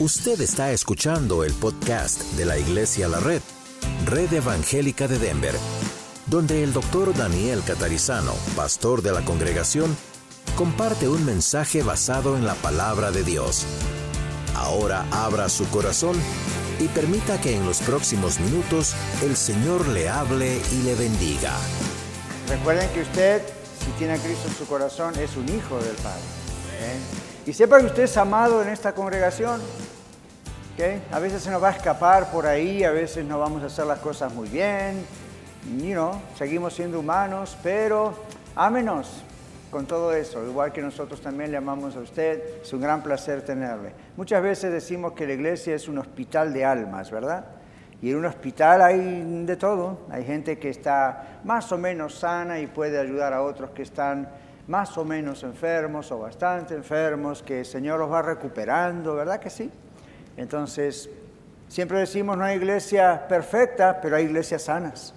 Usted está escuchando el podcast de la Iglesia La Red, Red Evangélica de Denver, donde el doctor Daniel Catarizano, pastor de la congregación, comparte un mensaje basado en la palabra de Dios. Ahora abra su corazón y permita que en los próximos minutos el Señor le hable y le bendiga. Recuerden que usted, si tiene a Cristo en su corazón, es un hijo del Padre. Y sepa que usted es amado en esta congregación. A veces se nos va a escapar por ahí, a veces no vamos a hacer las cosas muy bien. You know, seguimos siendo humanos, pero ámenos con todo eso, igual que nosotros también le amamos a usted. Es un gran placer tenerle. Muchas veces decimos que la iglesia es un hospital de almas, ¿verdad? Y en un hospital hay de todo. Hay gente que está más o menos sana y puede ayudar a otros que están más o menos enfermos o bastante enfermos, que el Señor los va recuperando, ¿verdad que sí? Entonces, siempre decimos no hay iglesia perfecta, pero hay iglesias sanas.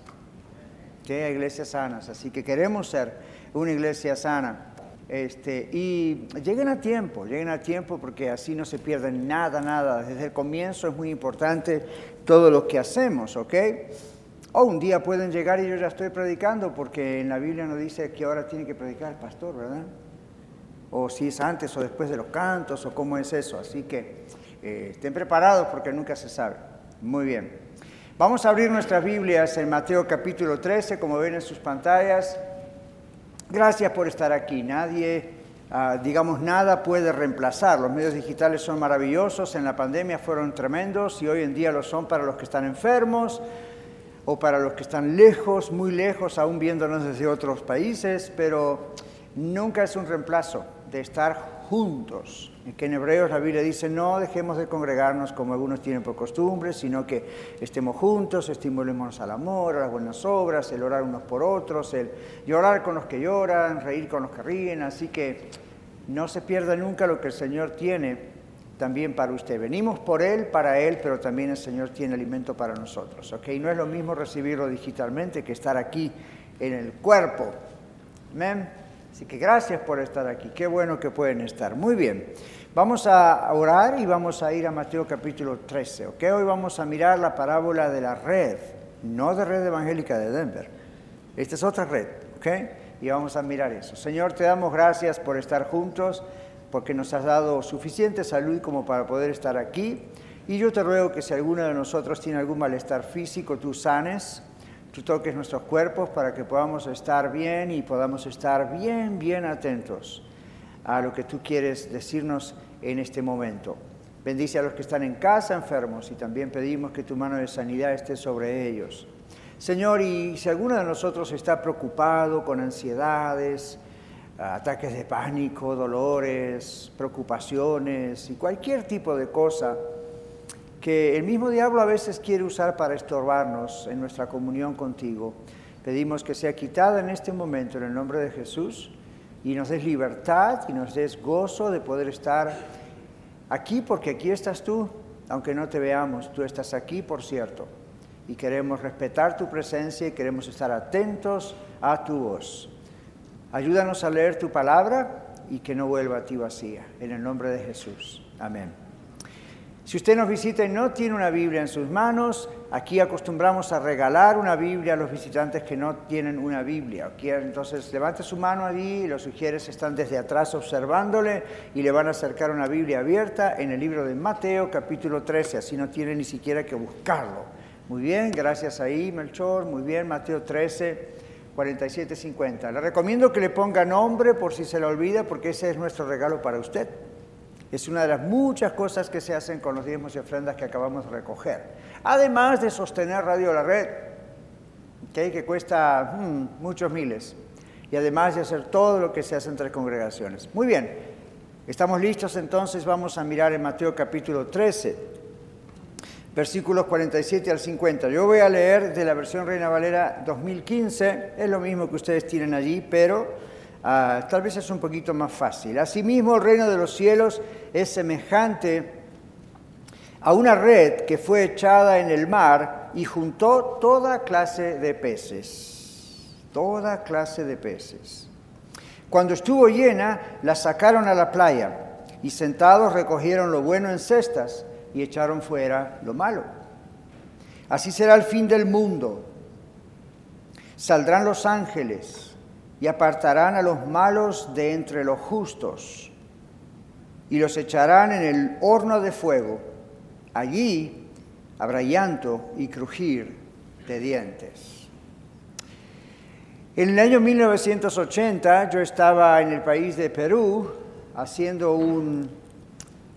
Que hay iglesias sanas, así que queremos ser una iglesia sana. Este, y lleguen a tiempo, lleguen a tiempo porque así no se pierde nada, nada. Desde el comienzo es muy importante todo lo que hacemos, ¿ok? O un día pueden llegar y yo ya estoy predicando, porque en la Biblia no dice que ahora tiene que predicar el pastor, ¿verdad? O si es antes o después de los cantos, o cómo es eso. Así que eh, estén preparados porque nunca se sabe. Muy bien. Vamos a abrir nuestras Biblias en Mateo capítulo 13, como ven en sus pantallas. Gracias por estar aquí. Nadie, ah, digamos, nada puede reemplazar. Los medios digitales son maravillosos, en la pandemia fueron tremendos y hoy en día lo son para los que están enfermos o para los que están lejos, muy lejos, aún viéndonos desde otros países, pero nunca es un reemplazo de estar juntos. Que en Hebreos la Biblia dice, no dejemos de congregarnos como algunos tienen por costumbre, sino que estemos juntos, estimulémonos al amor, a las buenas obras, el orar unos por otros, el llorar con los que lloran, reír con los que ríen, así que no se pierda nunca lo que el Señor tiene también para usted. Venimos por Él, para Él, pero también el Señor tiene alimento para nosotros. ¿ok? No es lo mismo recibirlo digitalmente que estar aquí en el cuerpo. Amén. Así que gracias por estar aquí. Qué bueno que pueden estar. Muy bien. Vamos a orar y vamos a ir a Mateo capítulo 13. ¿ok? Hoy vamos a mirar la parábola de la red, no de Red Evangélica de Denver. Esta es otra red. ¿ok? Y vamos a mirar eso. Señor, te damos gracias por estar juntos porque nos has dado suficiente salud como para poder estar aquí. Y yo te ruego que si alguno de nosotros tiene algún malestar físico, tú sanes, tú toques nuestros cuerpos para que podamos estar bien y podamos estar bien, bien atentos a lo que tú quieres decirnos en este momento. Bendice a los que están en casa enfermos y también pedimos que tu mano de sanidad esté sobre ellos. Señor, y si alguno de nosotros está preocupado con ansiedades, ataques de pánico, dolores, preocupaciones y cualquier tipo de cosa que el mismo diablo a veces quiere usar para estorbarnos en nuestra comunión contigo. Pedimos que sea quitada en este momento en el nombre de Jesús y nos des libertad y nos des gozo de poder estar aquí porque aquí estás tú, aunque no te veamos, tú estás aquí, por cierto, y queremos respetar tu presencia y queremos estar atentos a tu voz. Ayúdanos a leer tu palabra y que no vuelva a ti vacía. En el nombre de Jesús. Amén. Si usted nos visita y no tiene una Biblia en sus manos, aquí acostumbramos a regalar una Biblia a los visitantes que no tienen una Biblia. Entonces levante su mano allí los sugieres están desde atrás observándole y le van a acercar una Biblia abierta en el libro de Mateo capítulo 13, así no tiene ni siquiera que buscarlo. Muy bien, gracias ahí Melchor, muy bien, Mateo 13. 4750. Le recomiendo que le ponga nombre por si se le olvida, porque ese es nuestro regalo para usted. Es una de las muchas cosas que se hacen con los diezmos y ofrendas que acabamos de recoger. Además de sostener Radio La Red, que cuesta hmm, muchos miles. Y además de hacer todo lo que se hace entre congregaciones. Muy bien, estamos listos entonces, vamos a mirar en Mateo capítulo 13 versículos 47 al 50. Yo voy a leer de la versión Reina Valera 2015, es lo mismo que ustedes tienen allí, pero ah, tal vez es un poquito más fácil. Asimismo, el reino de los cielos es semejante a una red que fue echada en el mar y juntó toda clase de peces, toda clase de peces. Cuando estuvo llena, la sacaron a la playa y sentados recogieron lo bueno en cestas y echaron fuera lo malo. Así será el fin del mundo. Saldrán los ángeles y apartarán a los malos de entre los justos y los echarán en el horno de fuego. Allí habrá llanto y crujir de dientes. En el año 1980 yo estaba en el país de Perú haciendo un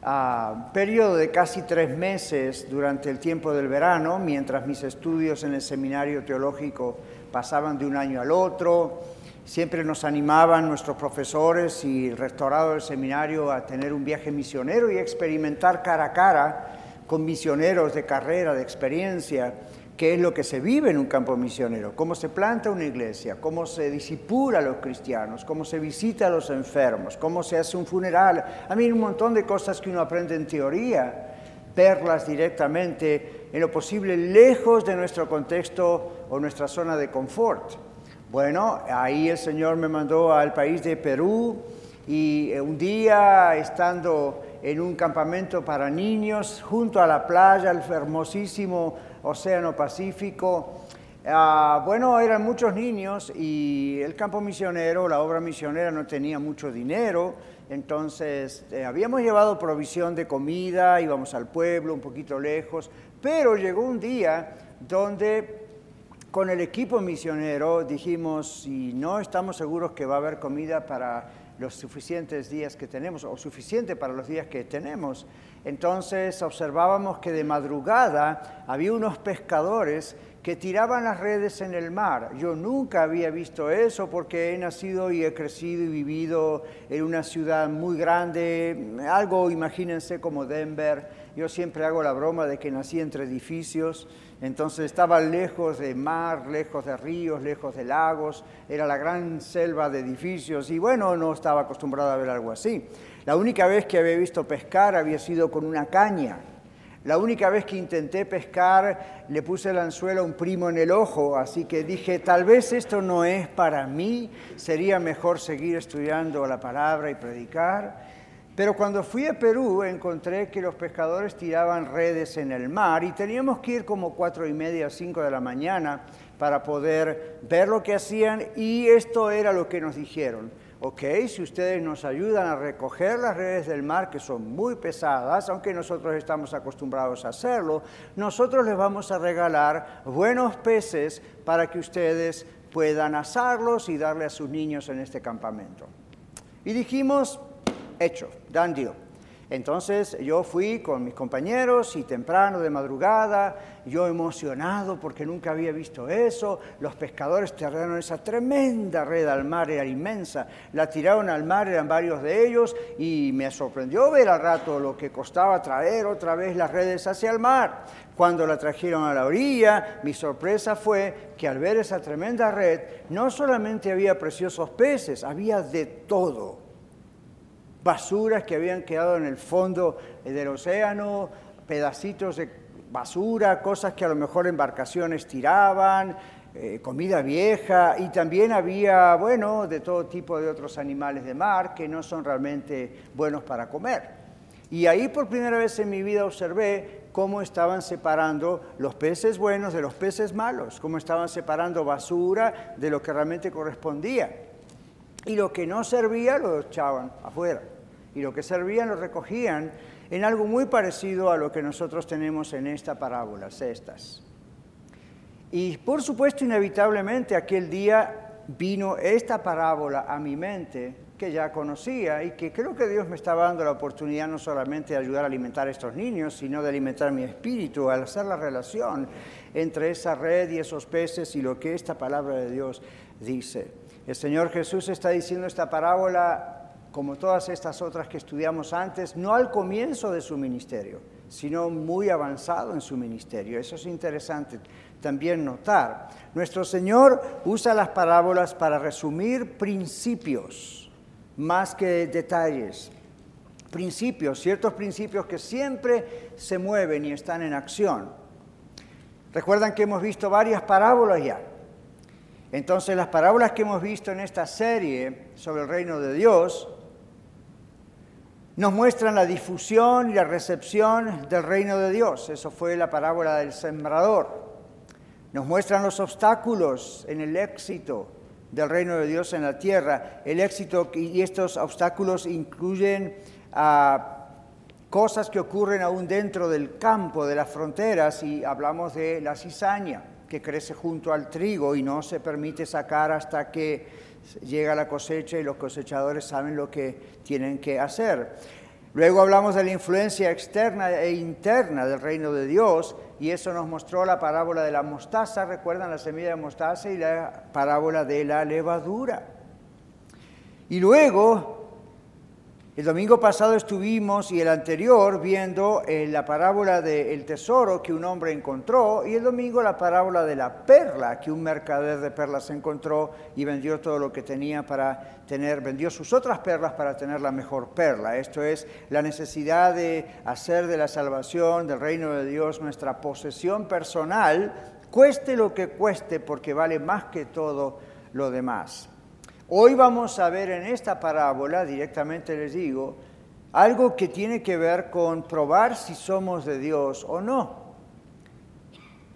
uh, periodo de casi tres meses durante el tiempo del verano, mientras mis estudios en el seminario teológico pasaban de un año al otro. Siempre nos animaban nuestros profesores y el rectorado del seminario a tener un viaje misionero y experimentar cara a cara con misioneros de carrera, de experiencia, qué es lo que se vive en un campo misionero, cómo se planta una iglesia, cómo se disipula a los cristianos, cómo se visita a los enfermos, cómo se hace un funeral. A mí un montón de cosas que uno aprende en teoría, verlas directamente en lo posible lejos de nuestro contexto o nuestra zona de confort. Bueno, ahí el Señor me mandó al país de Perú y eh, un día estando en un campamento para niños junto a la playa, el hermosísimo Océano Pacífico. Ah, bueno, eran muchos niños y el campo misionero, la obra misionera no tenía mucho dinero, entonces eh, habíamos llevado provisión de comida, íbamos al pueblo un poquito lejos, pero llegó un día donde con el equipo misionero dijimos, si no estamos seguros que va a haber comida para los suficientes días que tenemos, o suficiente para los días que tenemos, entonces observábamos que de madrugada había unos pescadores que tiraban las redes en el mar. Yo nunca había visto eso porque he nacido y he crecido y vivido en una ciudad muy grande, algo imagínense como Denver. Yo siempre hago la broma de que nací entre edificios, entonces estaba lejos de mar, lejos de ríos, lejos de lagos, era la gran selva de edificios y bueno, no estaba acostumbrado a ver algo así. La única vez que había visto pescar había sido con una caña. La única vez que intenté pescar le puse el anzuelo a un primo en el ojo, así que dije, tal vez esto no es para mí, sería mejor seguir estudiando la palabra y predicar. Pero cuando fui a Perú encontré que los pescadores tiraban redes en el mar y teníamos que ir como cuatro y media, cinco de la mañana para poder ver lo que hacían y esto era lo que nos dijeron ok, si ustedes nos ayudan a recoger las redes del mar, que son muy pesadas, aunque nosotros estamos acostumbrados a hacerlo, nosotros les vamos a regalar buenos peces para que ustedes puedan asarlos y darle a sus niños en este campamento. Y dijimos, hecho, done deal. Entonces yo fui con mis compañeros y temprano de madrugada, yo emocionado porque nunca había visto eso, los pescadores tiraron esa tremenda red al mar, era inmensa, la tiraron al mar, eran varios de ellos y me sorprendió ver al rato lo que costaba traer otra vez las redes hacia el mar. Cuando la trajeron a la orilla, mi sorpresa fue que al ver esa tremenda red, no solamente había preciosos peces, había de todo basuras que habían quedado en el fondo del océano, pedacitos de basura, cosas que a lo mejor embarcaciones tiraban, eh, comida vieja y también había, bueno, de todo tipo de otros animales de mar que no son realmente buenos para comer. Y ahí por primera vez en mi vida observé cómo estaban separando los peces buenos de los peces malos, cómo estaban separando basura de lo que realmente correspondía. Y lo que no servía lo echaban afuera. Y lo que servía lo recogían en algo muy parecido a lo que nosotros tenemos en esta parábola, cestas. Y por supuesto, inevitablemente, aquel día vino esta parábola a mi mente que ya conocía y que creo que Dios me estaba dando la oportunidad no solamente de ayudar a alimentar a estos niños, sino de alimentar mi espíritu al hacer la relación entre esa red y esos peces y lo que esta palabra de Dios dice. El Señor Jesús está diciendo esta parábola como todas estas otras que estudiamos antes, no al comienzo de su ministerio, sino muy avanzado en su ministerio. Eso es interesante también notar. Nuestro Señor usa las parábolas para resumir principios más que detalles. Principios, ciertos principios que siempre se mueven y están en acción. Recuerdan que hemos visto varias parábolas ya. Entonces las parábolas que hemos visto en esta serie sobre el reino de Dios nos muestran la difusión y la recepción del reino de Dios. Eso fue la parábola del sembrador. Nos muestran los obstáculos en el éxito del reino de Dios en la tierra. El éxito y estos obstáculos incluyen cosas que ocurren aún dentro del campo, de las fronteras, y hablamos de la cizaña que crece junto al trigo y no se permite sacar hasta que llega la cosecha y los cosechadores saben lo que tienen que hacer. Luego hablamos de la influencia externa e interna del reino de Dios y eso nos mostró la parábola de la mostaza, recuerdan la semilla de mostaza y la parábola de la levadura. Y luego el domingo pasado estuvimos y el anterior viendo eh, la parábola del tesoro que un hombre encontró y el domingo la parábola de la perla que un mercader de perlas encontró y vendió todo lo que tenía para tener, vendió sus otras perlas para tener la mejor perla. Esto es la necesidad de hacer de la salvación del reino de Dios nuestra posesión personal, cueste lo que cueste porque vale más que todo lo demás. Hoy vamos a ver en esta parábola, directamente les digo, algo que tiene que ver con probar si somos de Dios o no.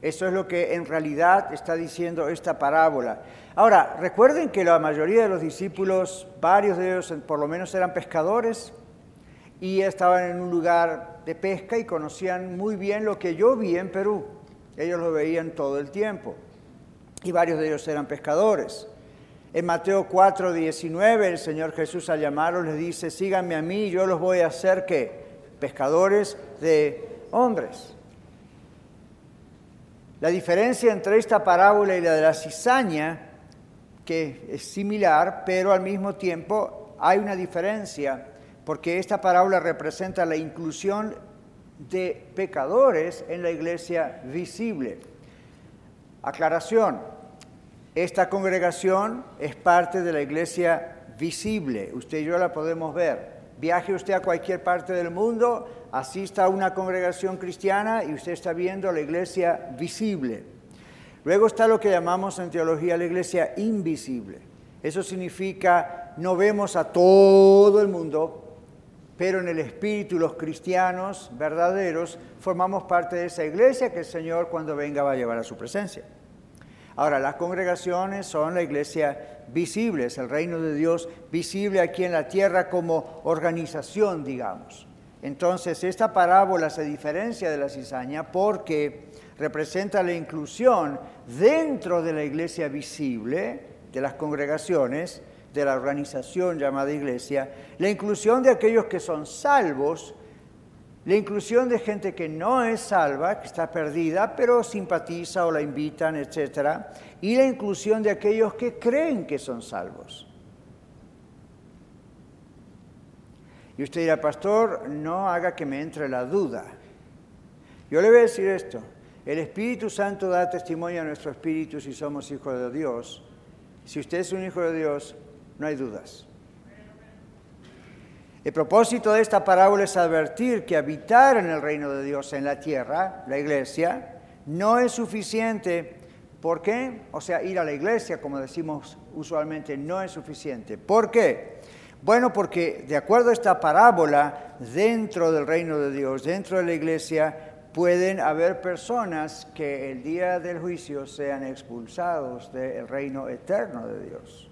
Eso es lo que en realidad está diciendo esta parábola. Ahora, recuerden que la mayoría de los discípulos, varios de ellos por lo menos eran pescadores y estaban en un lugar de pesca y conocían muy bien lo que yo vi en Perú. Ellos lo veían todo el tiempo y varios de ellos eran pescadores. En Mateo 4, 19, el Señor Jesús al llamarlos les dice, síganme a mí, yo los voy a hacer que pescadores de hombres. La diferencia entre esta parábola y la de la cizaña, que es similar, pero al mismo tiempo hay una diferencia, porque esta parábola representa la inclusión de pecadores en la iglesia visible. Aclaración, esta congregación es parte de la iglesia visible, usted y yo la podemos ver. Viaje usted a cualquier parte del mundo, asista a una congregación cristiana y usted está viendo la iglesia visible. Luego está lo que llamamos en teología la iglesia invisible. Eso significa no vemos a todo el mundo, pero en el espíritu los cristianos verdaderos formamos parte de esa iglesia que el Señor cuando venga va a llevar a su presencia. Ahora, las congregaciones son la iglesia visible, es el reino de Dios visible aquí en la tierra como organización, digamos. Entonces, esta parábola se diferencia de la cizaña porque representa la inclusión dentro de la iglesia visible, de las congregaciones, de la organización llamada iglesia, la inclusión de aquellos que son salvos la inclusión de gente que no es salva, que está perdida, pero simpatiza o la invitan, etc. Y la inclusión de aquellos que creen que son salvos. Y usted dirá, pastor, no haga que me entre la duda. Yo le voy a decir esto. El Espíritu Santo da testimonio a nuestro espíritu si somos hijos de Dios. Si usted es un hijo de Dios, no hay dudas. El propósito de esta parábola es advertir que habitar en el reino de Dios en la tierra, la iglesia, no es suficiente. ¿Por qué? O sea, ir a la iglesia, como decimos usualmente, no es suficiente. ¿Por qué? Bueno, porque de acuerdo a esta parábola, dentro del reino de Dios, dentro de la iglesia, pueden haber personas que el día del juicio sean expulsados del reino eterno de Dios.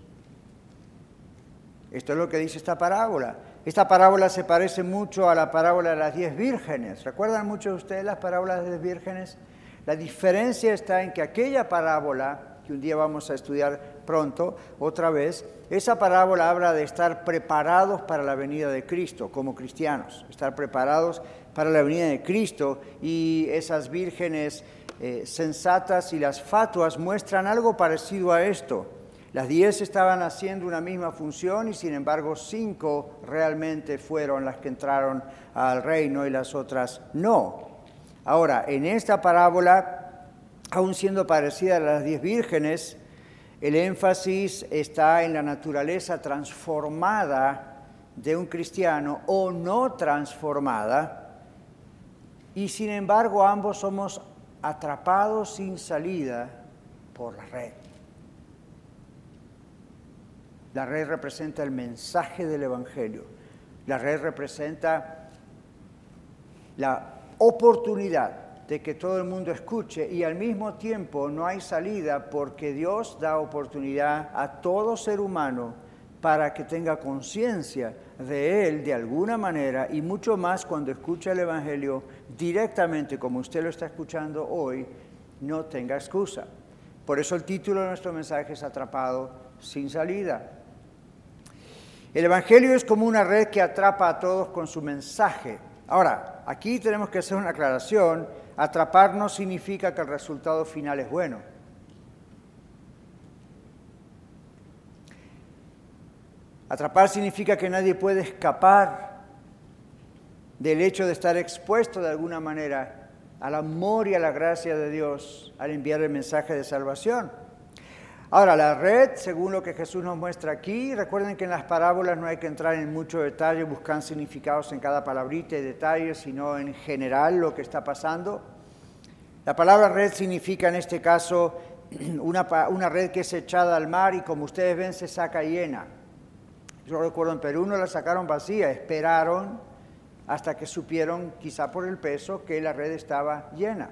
Esto es lo que dice esta parábola. Esta parábola se parece mucho a la parábola de las diez vírgenes. ¿Recuerdan muchos de ustedes las parábolas de las vírgenes? La diferencia está en que aquella parábola, que un día vamos a estudiar pronto, otra vez, esa parábola habla de estar preparados para la venida de Cristo como cristianos, estar preparados para la venida de Cristo y esas vírgenes eh, sensatas y las fatuas muestran algo parecido a esto las diez estaban haciendo una misma función y sin embargo cinco realmente fueron las que entraron al reino y las otras no. Ahora, en esta parábola, aun siendo parecida a las diez vírgenes, el énfasis está en la naturaleza transformada de un cristiano o no transformada, y sin embargo ambos somos atrapados sin salida por la red. La red representa el mensaje del Evangelio. La red representa la oportunidad de que todo el mundo escuche y al mismo tiempo no hay salida porque Dios da oportunidad a todo ser humano para que tenga conciencia de Él de alguna manera y mucho más cuando escucha el Evangelio directamente como usted lo está escuchando hoy, no tenga excusa. Por eso el título de nuestro mensaje es Atrapado sin salida. El Evangelio es como una red que atrapa a todos con su mensaje. Ahora, aquí tenemos que hacer una aclaración. Atrapar no significa que el resultado final es bueno. Atrapar significa que nadie puede escapar del hecho de estar expuesto de alguna manera al amor y a la gracia de Dios al enviar el mensaje de salvación. Ahora, la red, según lo que Jesús nos muestra aquí, recuerden que en las parábolas no hay que entrar en mucho detalle, buscar significados en cada palabrita y detalles, sino en general lo que está pasando. La palabra red significa en este caso una, una red que es echada al mar y como ustedes ven se saca llena. Yo recuerdo en Perú no la sacaron vacía, esperaron hasta que supieron, quizá por el peso, que la red estaba llena.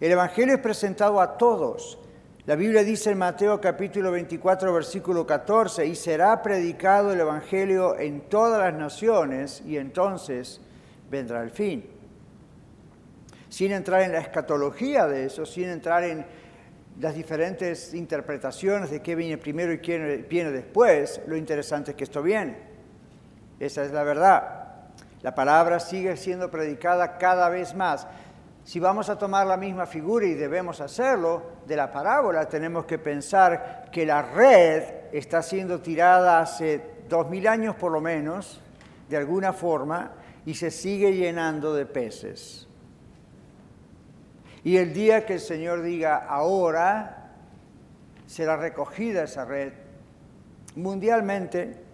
El Evangelio es presentado a todos. La Biblia dice en Mateo capítulo 24, versículo 14, y será predicado el Evangelio en todas las naciones y entonces vendrá el fin. Sin entrar en la escatología de eso, sin entrar en las diferentes interpretaciones de qué viene primero y qué viene después, lo interesante es que esto viene. Esa es la verdad. La palabra sigue siendo predicada cada vez más. Si vamos a tomar la misma figura y debemos hacerlo de la parábola, tenemos que pensar que la red está siendo tirada hace dos mil años por lo menos, de alguna forma, y se sigue llenando de peces. Y el día que el Señor diga ahora, será recogida esa red mundialmente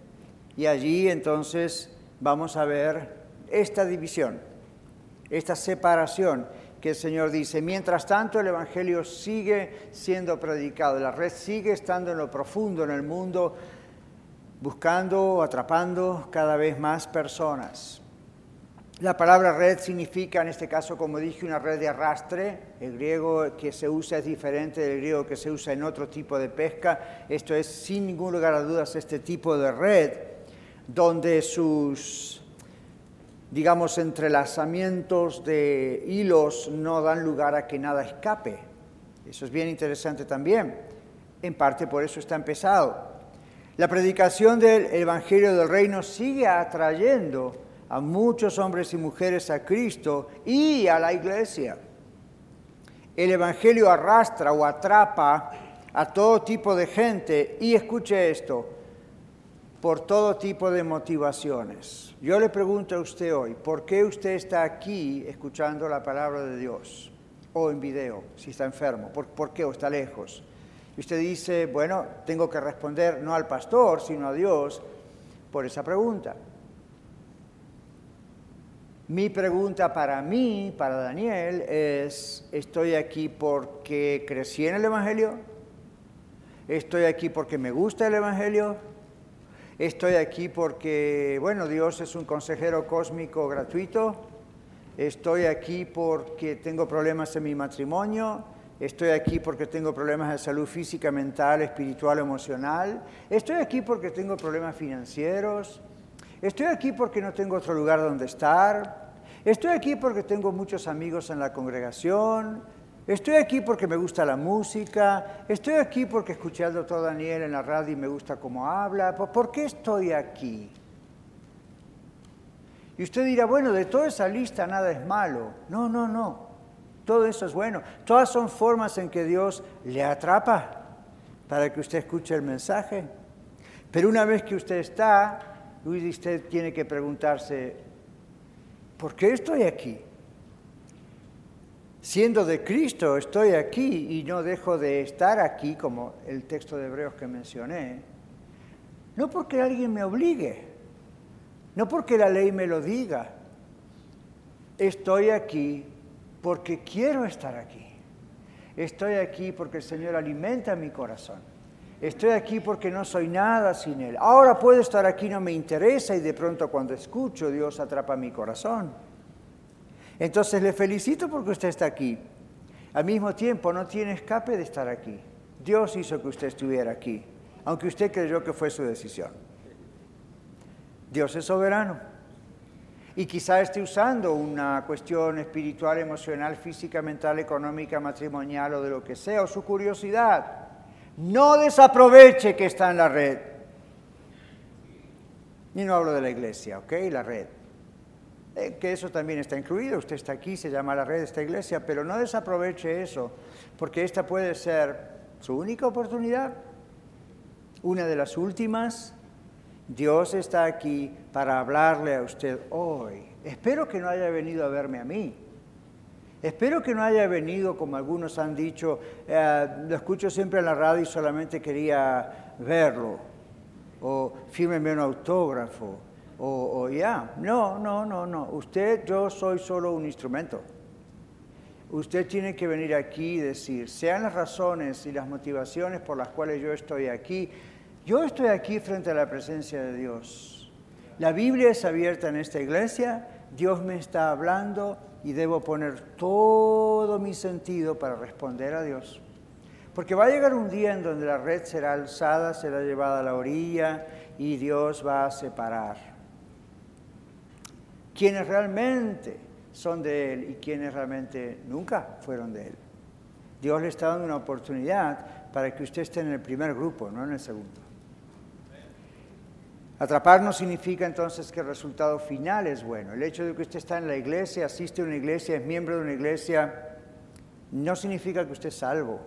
y allí entonces vamos a ver esta división, esta separación que el Señor dice. Mientras tanto, el Evangelio sigue siendo predicado, la red sigue estando en lo profundo en el mundo, buscando, atrapando cada vez más personas. La palabra red significa, en este caso, como dije, una red de arrastre. El griego que se usa es diferente del griego que se usa en otro tipo de pesca. Esto es, sin ningún lugar a dudas, este tipo de red, donde sus, digamos, entrelazamientos de hilos no dan lugar a que nada escape. Eso es bien interesante también. En parte por eso está empezado. La predicación del Evangelio del Reino sigue atrayendo a muchos hombres y mujeres a Cristo y a la iglesia. El Evangelio arrastra o atrapa a todo tipo de gente y escuche esto, por todo tipo de motivaciones. Yo le pregunto a usted hoy, ¿por qué usted está aquí escuchando la palabra de Dios? O en video, si está enfermo, ¿por, por qué? O está lejos. Y usted dice, bueno, tengo que responder no al pastor, sino a Dios por esa pregunta. Mi pregunta para mí, para Daniel, es, ¿estoy aquí porque crecí en el Evangelio? ¿Estoy aquí porque me gusta el Evangelio? ¿Estoy aquí porque, bueno, Dios es un consejero cósmico gratuito? ¿Estoy aquí porque tengo problemas en mi matrimonio? ¿Estoy aquí porque tengo problemas de salud física, mental, espiritual, emocional? ¿Estoy aquí porque tengo problemas financieros? Estoy aquí porque no tengo otro lugar donde estar. Estoy aquí porque tengo muchos amigos en la congregación. Estoy aquí porque me gusta la música. Estoy aquí porque escuché al doctor Daniel en la radio y me gusta cómo habla. ¿Por qué estoy aquí? Y usted dirá, bueno, de toda esa lista nada es malo. No, no, no. Todo eso es bueno. Todas son formas en que Dios le atrapa para que usted escuche el mensaje. Pero una vez que usted está usted tiene que preguntarse, ¿por qué estoy aquí? Siendo de Cristo, estoy aquí y no dejo de estar aquí, como el texto de Hebreos que mencioné, no porque alguien me obligue, no porque la ley me lo diga, estoy aquí porque quiero estar aquí. Estoy aquí porque el Señor alimenta mi corazón. Estoy aquí porque no soy nada sin Él. Ahora puedo estar aquí, no me interesa y de pronto cuando escucho Dios atrapa mi corazón. Entonces le felicito porque usted está aquí. Al mismo tiempo no tiene escape de estar aquí. Dios hizo que usted estuviera aquí, aunque usted creyó que fue su decisión. Dios es soberano. Y quizá esté usando una cuestión espiritual, emocional, física, mental, económica, matrimonial o de lo que sea, o su curiosidad. No desaproveche que está en la red. Y no hablo de la iglesia, ¿ok? La red. Eh, que eso también está incluido. Usted está aquí, se llama la red de esta iglesia, pero no desaproveche eso, porque esta puede ser su única oportunidad, una de las últimas Dios está aquí para hablarle a usted hoy. Espero que no haya venido a verme a mí. Espero que no haya venido, como algunos han dicho, eh, lo escucho siempre en la radio y solamente quería verlo, o fírmeme un autógrafo, o, ya. No, no, no, no. Usted, yo soy solo un instrumento. Usted tiene que venir aquí y decir, sean las razones y las motivaciones por las cuales yo estoy aquí, yo estoy aquí frente a la presencia de Dios. La Biblia es abierta en esta iglesia, Dios me está hablando y debo poner todo mi sentido para responder a Dios. Porque va a llegar un día en donde la red será alzada, será llevada a la orilla y Dios va a separar. Quienes realmente son de Él y quienes realmente nunca fueron de Él. Dios le está dando una oportunidad para que usted esté en el primer grupo, no en el segundo. Atrapar no significa entonces que el resultado final es bueno. El hecho de que usted está en la iglesia, asiste a una iglesia, es miembro de una iglesia, no significa que usted es salvo.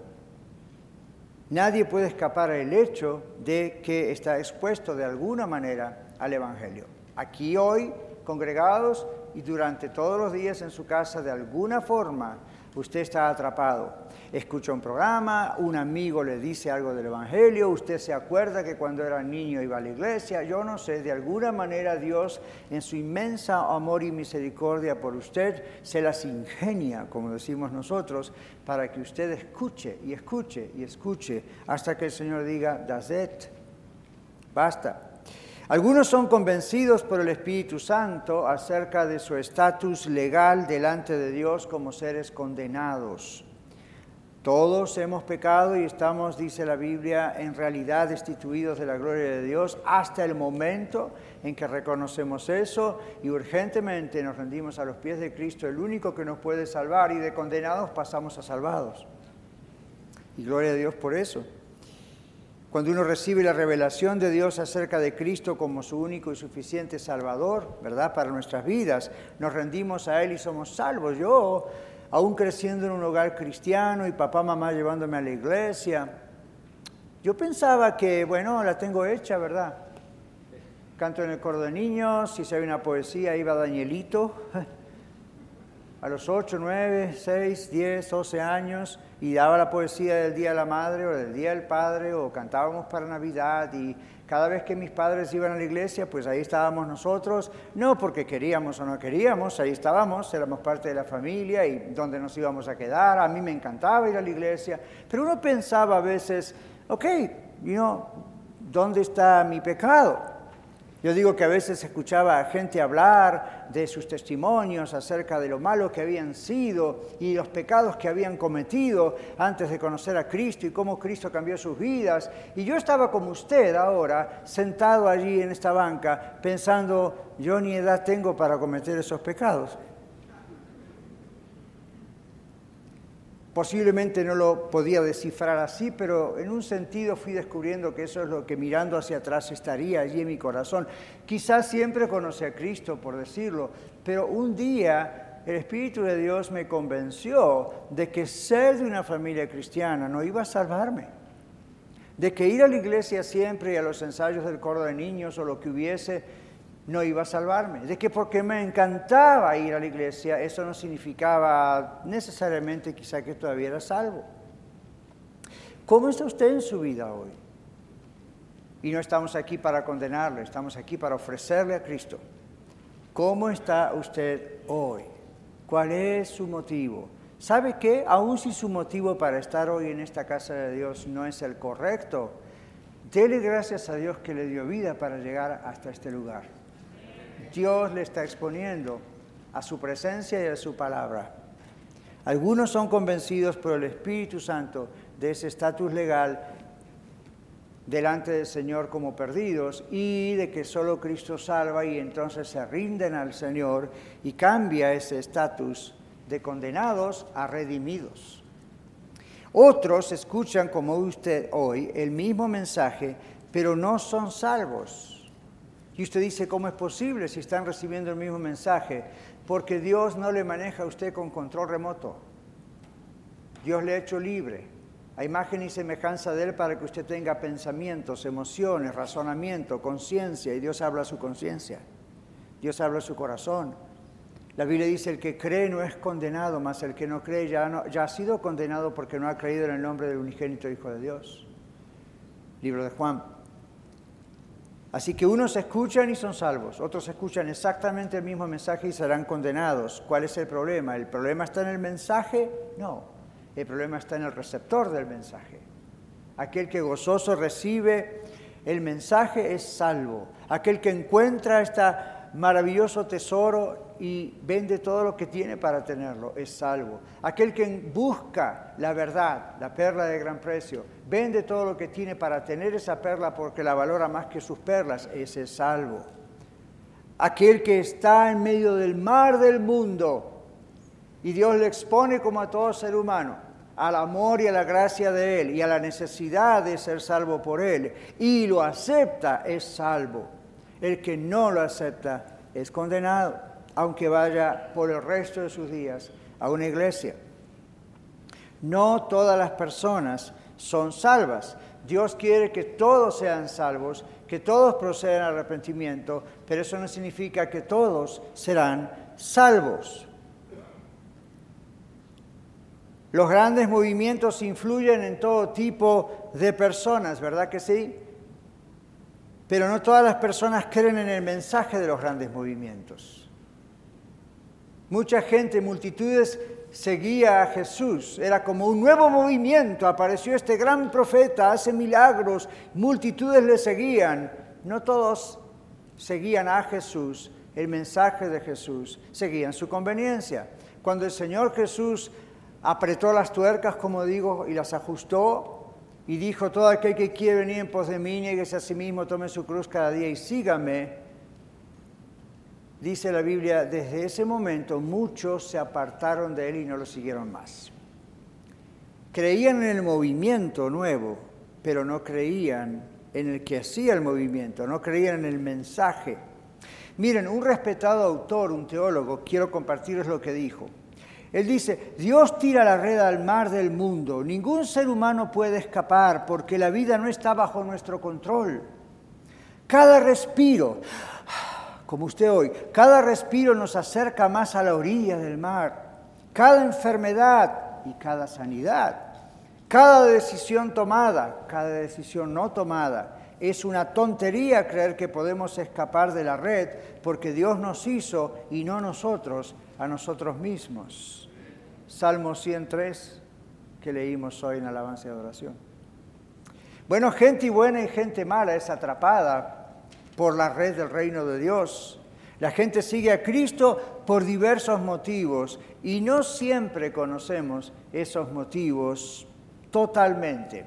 Nadie puede escapar al hecho de que está expuesto de alguna manera al Evangelio. Aquí hoy, congregados y durante todos los días en su casa, de alguna forma, usted está atrapado escucha un programa, un amigo le dice algo del Evangelio, usted se acuerda que cuando era niño iba a la iglesia, yo no sé, de alguna manera Dios en su inmensa amor y misericordia por usted se las ingenia, como decimos nosotros, para que usted escuche y escuche y escuche hasta que el Señor diga, das it, basta. Algunos son convencidos por el Espíritu Santo acerca de su estatus legal delante de Dios como seres condenados. Todos hemos pecado y estamos, dice la Biblia, en realidad destituidos de la gloria de Dios hasta el momento en que reconocemos eso y urgentemente nos rendimos a los pies de Cristo, el único que nos puede salvar, y de condenados pasamos a salvados. Y gloria a Dios por eso. Cuando uno recibe la revelación de Dios acerca de Cristo como su único y suficiente Salvador, ¿verdad? Para nuestras vidas, nos rendimos a Él y somos salvos. Yo aún creciendo en un hogar cristiano y papá, mamá llevándome a la iglesia, yo pensaba que, bueno, la tengo hecha, ¿verdad? Canto en el coro de niños, si se ve una poesía, iba Danielito, a los 8, 9, 6, 10, 12 años, y daba la poesía del Día de la Madre o del Día del Padre, o cantábamos para Navidad, y cada vez que mis padres iban a la iglesia, pues ahí estábamos nosotros, no porque queríamos o no queríamos, ahí estábamos, éramos parte de la familia y donde nos íbamos a quedar. A mí me encantaba ir a la iglesia, pero uno pensaba a veces, ok, you know, ¿dónde está mi pecado? Yo digo que a veces escuchaba a gente hablar de sus testimonios acerca de lo malo que habían sido y los pecados que habían cometido antes de conocer a Cristo y cómo Cristo cambió sus vidas. Y yo estaba como usted ahora, sentado allí en esta banca, pensando, yo ni edad tengo para cometer esos pecados. Posiblemente no lo podía descifrar así, pero en un sentido fui descubriendo que eso es lo que mirando hacia atrás estaría allí en mi corazón. Quizás siempre conocí a Cristo, por decirlo, pero un día el Espíritu de Dios me convenció de que ser de una familia cristiana no iba a salvarme, de que ir a la iglesia siempre y a los ensayos del coro de niños o lo que hubiese no iba a salvarme, de que porque me encantaba ir a la iglesia, eso no significaba necesariamente quizá que todavía era salvo. ¿Cómo está usted en su vida hoy? Y no estamos aquí para condenarle, estamos aquí para ofrecerle a Cristo. ¿Cómo está usted hoy? ¿Cuál es su motivo? ¿Sabe qué? Aun si su motivo para estar hoy en esta casa de Dios no es el correcto, Dele gracias a Dios que le dio vida para llegar hasta este lugar. Dios le está exponiendo a su presencia y a su palabra. Algunos son convencidos por el Espíritu Santo de ese estatus legal delante del Señor como perdidos y de que solo Cristo salva y entonces se rinden al Señor y cambia ese estatus de condenados a redimidos. Otros escuchan como usted hoy el mismo mensaje, pero no son salvos. Y usted dice, ¿cómo es posible si están recibiendo el mismo mensaje? Porque Dios no le maneja a usted con control remoto. Dios le ha hecho libre, a imagen y semejanza de Él para que usted tenga pensamientos, emociones, razonamiento, conciencia, y Dios habla a su conciencia. Dios habla a su corazón. La Biblia dice, el que cree no es condenado, mas el que no cree ya, ya ha sido condenado porque no ha creído en el nombre del unigénito Hijo de Dios. Libro de Juan. Así que unos escuchan y son salvos, otros escuchan exactamente el mismo mensaje y serán condenados. ¿Cuál es el problema? ¿El problema está en el mensaje? No, el problema está en el receptor del mensaje. Aquel que gozoso recibe el mensaje es salvo. Aquel que encuentra este maravilloso tesoro y vende todo lo que tiene para tenerlo, es salvo. Aquel que busca la verdad, la perla de gran precio, vende todo lo que tiene para tener esa perla porque la valora más que sus perlas, ese es salvo. Aquel que está en medio del mar del mundo y Dios le expone como a todo ser humano al amor y a la gracia de Él y a la necesidad de ser salvo por Él y lo acepta, es salvo. El que no lo acepta es condenado aunque vaya por el resto de sus días a una iglesia. No todas las personas son salvas. Dios quiere que todos sean salvos, que todos procedan al arrepentimiento, pero eso no significa que todos serán salvos. Los grandes movimientos influyen en todo tipo de personas, ¿verdad que sí? Pero no todas las personas creen en el mensaje de los grandes movimientos. Mucha gente, multitudes seguía a Jesús. Era como un nuevo movimiento. Apareció este gran profeta, hace milagros, multitudes le seguían. No todos seguían a Jesús, el mensaje de Jesús, seguían su conveniencia. Cuando el Señor Jesús apretó las tuercas, como digo, y las ajustó, y dijo, todo aquel que quiere venir en pos de mí, nieguese a sí mismo, tome su cruz cada día y sígame dice la Biblia, desde ese momento muchos se apartaron de él y no lo siguieron más. Creían en el movimiento nuevo, pero no creían en el que hacía el movimiento, no creían en el mensaje. Miren, un respetado autor, un teólogo, quiero compartirles lo que dijo. Él dice, Dios tira la red al mar del mundo, ningún ser humano puede escapar porque la vida no está bajo nuestro control. Cada respiro, como usted hoy, cada respiro nos acerca más a la orilla del mar. Cada enfermedad y cada sanidad, cada decisión tomada, cada decisión no tomada, es una tontería creer que podemos escapar de la red porque Dios nos hizo y no nosotros a nosotros mismos. Salmo 103 que leímos hoy en alabanza y adoración. Bueno, gente buena y gente mala es atrapada por la red del reino de Dios. La gente sigue a Cristo por diversos motivos y no siempre conocemos esos motivos totalmente.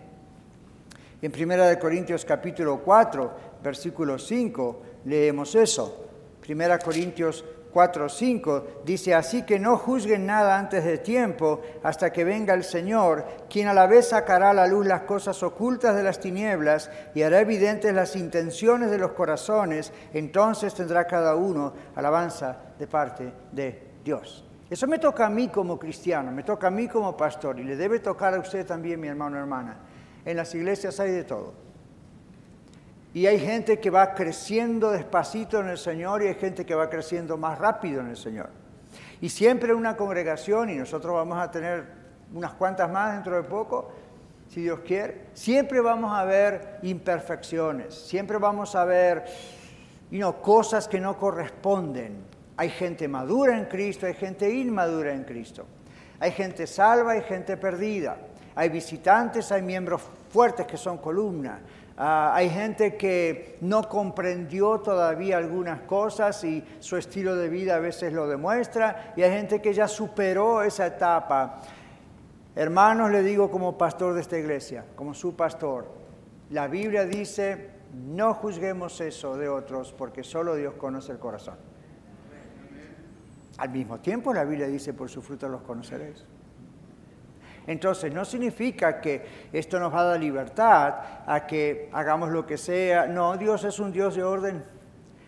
En 1 Corintios capítulo 4, versículo 5, leemos eso. 1 Corintios 4, 5, dice, así que no juzguen nada antes de tiempo hasta que venga el Señor, quien a la vez sacará a la luz las cosas ocultas de las tinieblas y hará evidentes las intenciones de los corazones, entonces tendrá cada uno alabanza de parte de Dios. Eso me toca a mí como cristiano, me toca a mí como pastor y le debe tocar a usted también, mi hermano hermana. En las iglesias hay de todo. Y hay gente que va creciendo despacito en el Señor y hay gente que va creciendo más rápido en el Señor. Y siempre una congregación, y nosotros vamos a tener unas cuantas más dentro de poco, si Dios quiere, siempre vamos a ver imperfecciones, siempre vamos a ver cosas que no corresponden. Hay gente madura en Cristo, hay gente inmadura en Cristo. Hay gente salva, hay gente perdida. Hay visitantes, hay miembros fuertes que son columna Ah, hay gente que no comprendió todavía algunas cosas y su estilo de vida a veces lo demuestra. Y hay gente que ya superó esa etapa. Hermanos, le digo como pastor de esta iglesia, como su pastor, la Biblia dice, no juzguemos eso de otros porque solo Dios conoce el corazón. Al mismo tiempo la Biblia dice, por su fruto los conoceréis. Entonces, no significa que esto nos va a dar libertad a que hagamos lo que sea. No, Dios es un Dios de orden.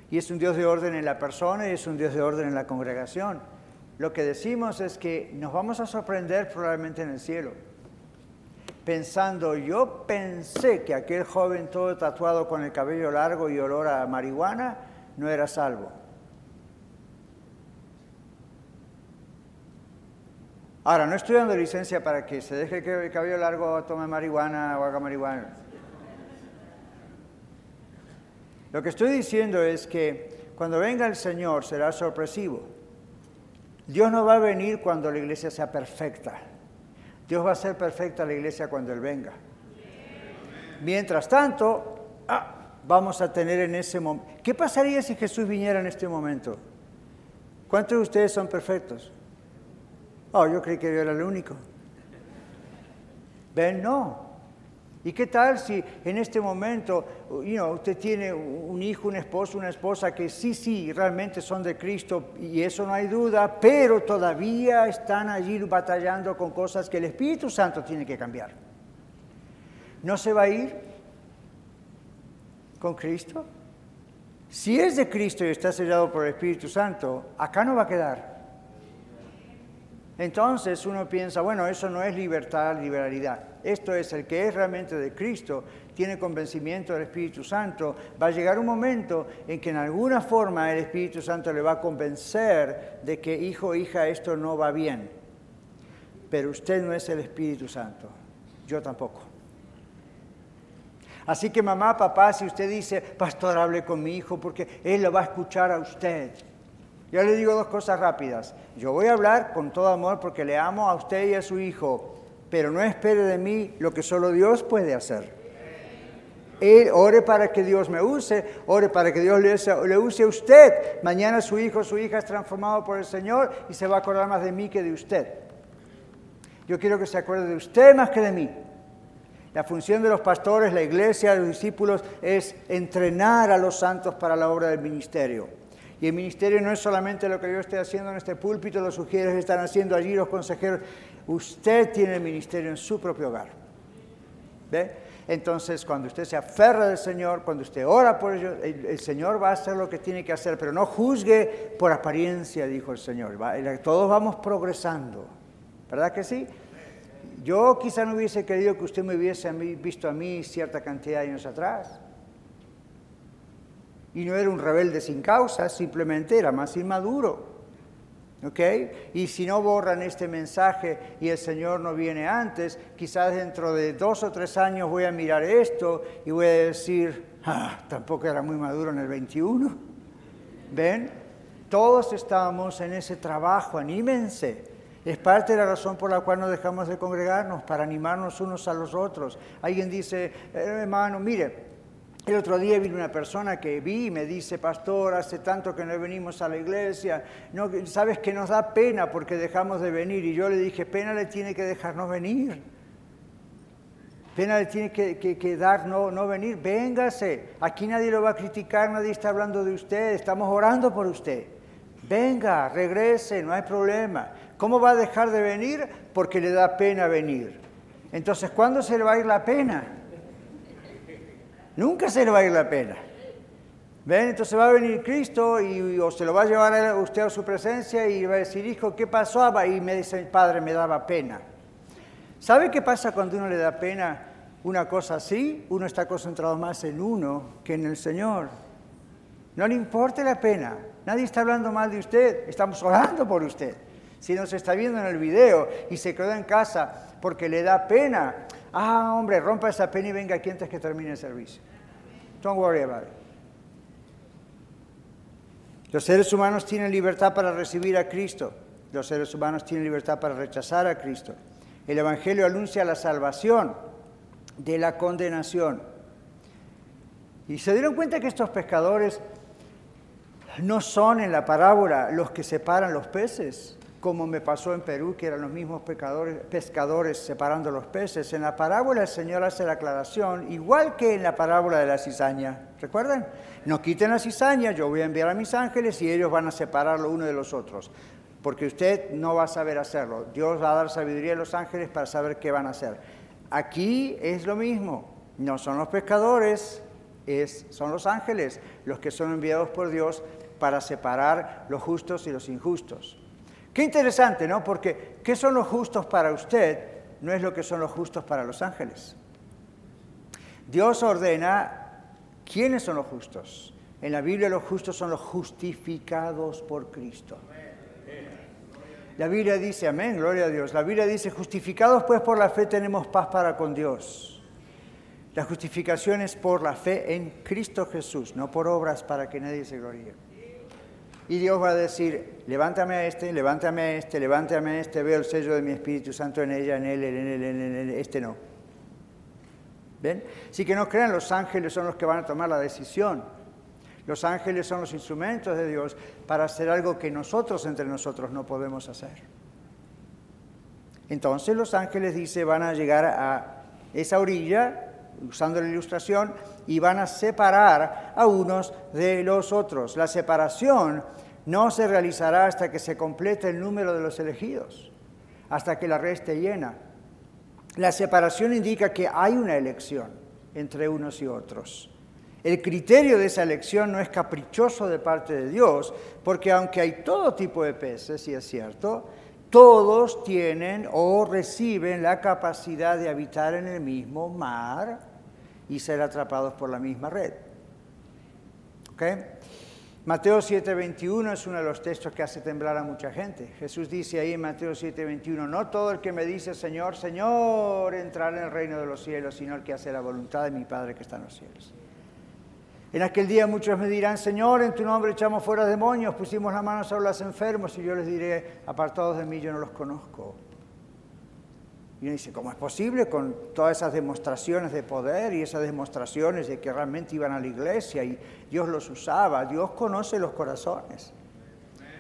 Y es un Dios de orden en la persona y es un Dios de orden en la congregación. Lo que decimos es que nos vamos a sorprender probablemente en el cielo. Pensando, yo pensé que aquel joven todo tatuado con el cabello largo y olor a marihuana no era salvo. Ahora, no estoy dando licencia para que se deje que el cabello largo tome marihuana o haga marihuana. Lo que estoy diciendo es que cuando venga el Señor será sorpresivo. Dios no va a venir cuando la iglesia sea perfecta. Dios va a ser perfecta la iglesia cuando Él venga. Mientras tanto, ah, vamos a tener en ese momento... ¿Qué pasaría si Jesús viniera en este momento? ¿Cuántos de ustedes son perfectos? Oh, yo creí que yo era el único. Ven, no. ¿Y qué tal si en este momento usted tiene un hijo, un esposo, una esposa que sí, sí, realmente son de Cristo y eso no hay duda, pero todavía están allí batallando con cosas que el Espíritu Santo tiene que cambiar? ¿No se va a ir con Cristo? Si es de Cristo y está sellado por el Espíritu Santo, acá no va a quedar. Entonces uno piensa, bueno, eso no es libertad, liberalidad. Esto es el que es realmente de Cristo, tiene convencimiento del Espíritu Santo. Va a llegar un momento en que en alguna forma el Espíritu Santo le va a convencer de que, hijo, hija, esto no va bien. Pero usted no es el Espíritu Santo, yo tampoco. Así que mamá, papá, si usted dice, pastor, hable con mi hijo porque él lo va a escuchar a usted. Yo le digo dos cosas rápidas. Yo voy a hablar con todo amor porque le amo a usted y a su hijo, pero no espere de mí lo que solo Dios puede hacer. Él, ore para que Dios me use, ore para que Dios le use, le use a usted. Mañana su hijo, su hija es transformado por el Señor y se va a acordar más de mí que de usted. Yo quiero que se acuerde de usted más que de mí. La función de los pastores, la iglesia, los discípulos es entrenar a los santos para la obra del ministerio. Y el ministerio no es solamente lo que yo esté haciendo en este púlpito, los sugieres están haciendo allí los consejeros. Usted tiene el ministerio en su propio hogar. ¿Ve? Entonces, cuando usted se aferra del Señor, cuando usted ora por ello, el, Señor va a hacer lo que tiene que hacer, pero no juzgue por apariencia, dijo el Señor. todos vamos progresando. ¿Verdad que sí? Yo quizá no hubiese querido que usted me hubiese visto a mí cierta cantidad de años atrás. Y no era un rebelde sin causa, simplemente era más inmaduro. ¿Ok? Y si no borran este mensaje y el Señor no viene antes, quizás dentro de dos o tres años voy a mirar esto y voy a decir, ah, tampoco era muy maduro en el 21. ¿Ven? Todos estamos en ese trabajo, anímense. Es parte de la razón por la cual no dejamos de congregarnos, para animarnos unos a los otros. Alguien dice, eh, hermano, mire, el otro día vino una persona que vi y me dice, pastor, hace tanto que no venimos a la iglesia, no, sabes que nos da pena porque dejamos de venir. Y yo le dije, pena le tiene que dejarnos venir. Pena le tiene que, dar no, no venir. Véngase. Aquí nadie lo va a criticar, nadie está hablando de usted, estamos orando por usted. Venga, regrese, no hay problema. ¿Cómo va a dejar de venir? Porque le da pena venir. Entonces, ¿cuándo se le va a ir la pena? Nunca se le va a ir la pena. ¿Ven? Entonces va a venir Cristo y o se lo va a llevar a usted a su presencia y va a decir, hijo, ¿qué pasó? Y me dice, padre, me daba pena. ¿Sabe qué pasa cuando uno le da pena una cosa así? Uno está concentrado más en uno que en el Señor. No le importa la pena. Nadie está hablando mal de usted. Estamos orando por usted. Si nos está viendo en el video y se quedó en casa porque le da pena, Ah, hombre, rompa esa pena y venga aquí antes que termine el servicio. Don't worry about it. Los seres humanos tienen libertad para recibir a Cristo. Los seres humanos tienen libertad para rechazar a Cristo. El Evangelio anuncia la salvación de la condenación. Y se dieron cuenta que estos pescadores no son en la parábola los que separan los peces, como me pasó en Perú, que eran los mismos pescadores separando los peces. En la parábola el Señor hace la aclaración, igual que en la parábola de la cizaña. ¿Recuerdan? No quiten la cizaña, yo voy a enviar a mis ángeles y ellos van a separarlo uno de los otros. Porque usted no va a saber hacerlo. Dios va a dar sabiduría a los ángeles para saber qué van a hacer. Aquí es lo mismo. No son los pescadores, es, son los ángeles los que son enviados por Dios para separar los justos y los injustos. Qué interesante, ¿no? Porque ¿qué son los justos para usted? No es lo que son los justos para los ángeles. Dios ordena quiénes son los justos. En la Biblia los justos son los justificados por Cristo. La Biblia dice, amén, gloria a Dios. La Biblia dice, justificados pues por la fe tenemos paz para con Dios. La justificación es por la fe en Cristo Jesús, no por obras para que nadie se gloríe. Y Dios va a decir, levántame a este, levántame a este, levántame a este, veo el sello de mi Espíritu Santo en ella, en él, en él, en él, en él, este no. ¿Ven? Así que no crean, los ángeles son los que van a tomar la decisión. Los ángeles son los instrumentos de Dios para hacer algo que nosotros entre nosotros no podemos hacer. Entonces los ángeles, dice, van a llegar a esa orilla usando la ilustración, y van a separar a unos de los otros. La separación no se realizará hasta que se complete el número de los elegidos, hasta que la red esté llena. La separación indica que hay una elección entre unos y otros. El criterio de esa elección no es caprichoso de parte de Dios, porque aunque hay todo tipo de peces, y es cierto, todos tienen o reciben la capacidad de habitar en el mismo mar y ser atrapados por la misma red. Mateo 7:21 es uno de los textos que hace temblar a mucha gente. Jesús dice ahí en Mateo 7:21, no todo el que me dice Señor, Señor, entrará en el reino de los cielos, sino el que hace la voluntad de mi Padre que está en los cielos. En aquel día muchos me dirán, Señor, en tu nombre echamos fuera demonios, pusimos la mano sobre los enfermos y yo les diré, apartados de mí, yo no los conozco. Y uno dice, ¿cómo es posible con todas esas demostraciones de poder y esas demostraciones de que realmente iban a la iglesia y Dios los usaba? Dios conoce los corazones.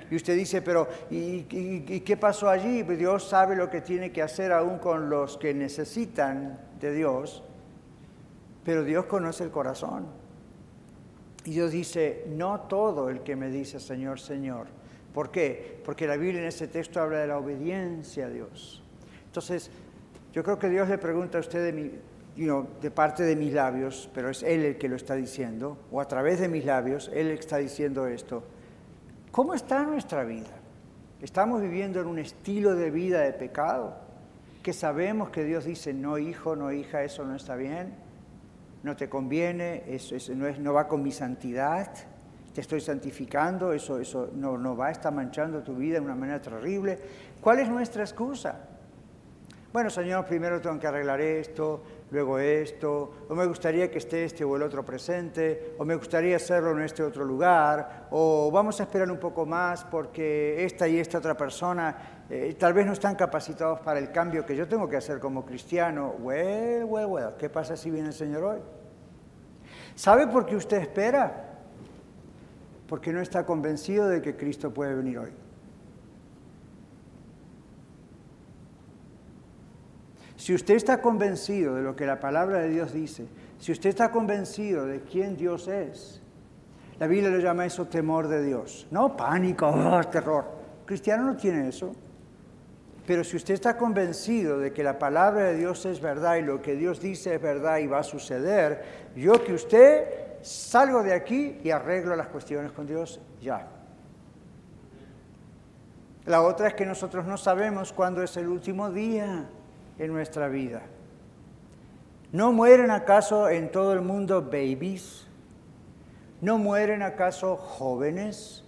Y usted dice, pero ¿y, qué pasó allí? Pues Dios sabe lo que tiene que hacer aún con los que necesitan de Dios, pero Dios conoce el corazón. Y Dios dice, no todo el que me dice Señor, Señor. ¿Por qué? Porque la Biblia en ese texto habla de la obediencia a Dios. Entonces, yo creo que Dios le pregunta a usted de, parte de mis labios, pero es Él el que lo está diciendo, o a través de mis labios, Él está diciendo esto. ¿Cómo está nuestra vida? ¿Estamos viviendo en un estilo de vida de pecado? Que sabemos que Dios dice, no hijo, no hija, eso no está bien, no te conviene, eso, no, va con mi santidad, te estoy santificando, eso, eso no, no va, está manchando tu vida de una manera terrible. ¿Cuál es nuestra excusa? Bueno, Señor, primero tengo que arreglar esto, luego esto, o me gustaría que esté este o el otro presente, o me gustaría hacerlo en este otro lugar, o vamos a esperar un poco más porque esta y esta otra persona eh, tal vez no están capacitados para el cambio que yo tengo que hacer como cristiano. Well, well, well, ¿qué pasa si viene el Señor hoy? ¿Sabe por qué usted espera? Porque no está convencido de que Cristo puede venir hoy. Si usted está convencido de lo que la palabra de Dios dice, si usted está convencido de quién Dios es, la Biblia le llama eso temor de Dios, no pánico, oh, terror. cristiano no tiene eso. Pero si usted está convencido de que la palabra de Dios es verdad y lo que Dios dice es verdad y va a suceder, yo que usted salgo de aquí y arreglo las cuestiones con Dios ya. La otra es que nosotros no sabemos cuándo es el último día en nuestra vida. ¿No mueren acaso en todo el mundo babies? ¿No mueren acaso jóvenes?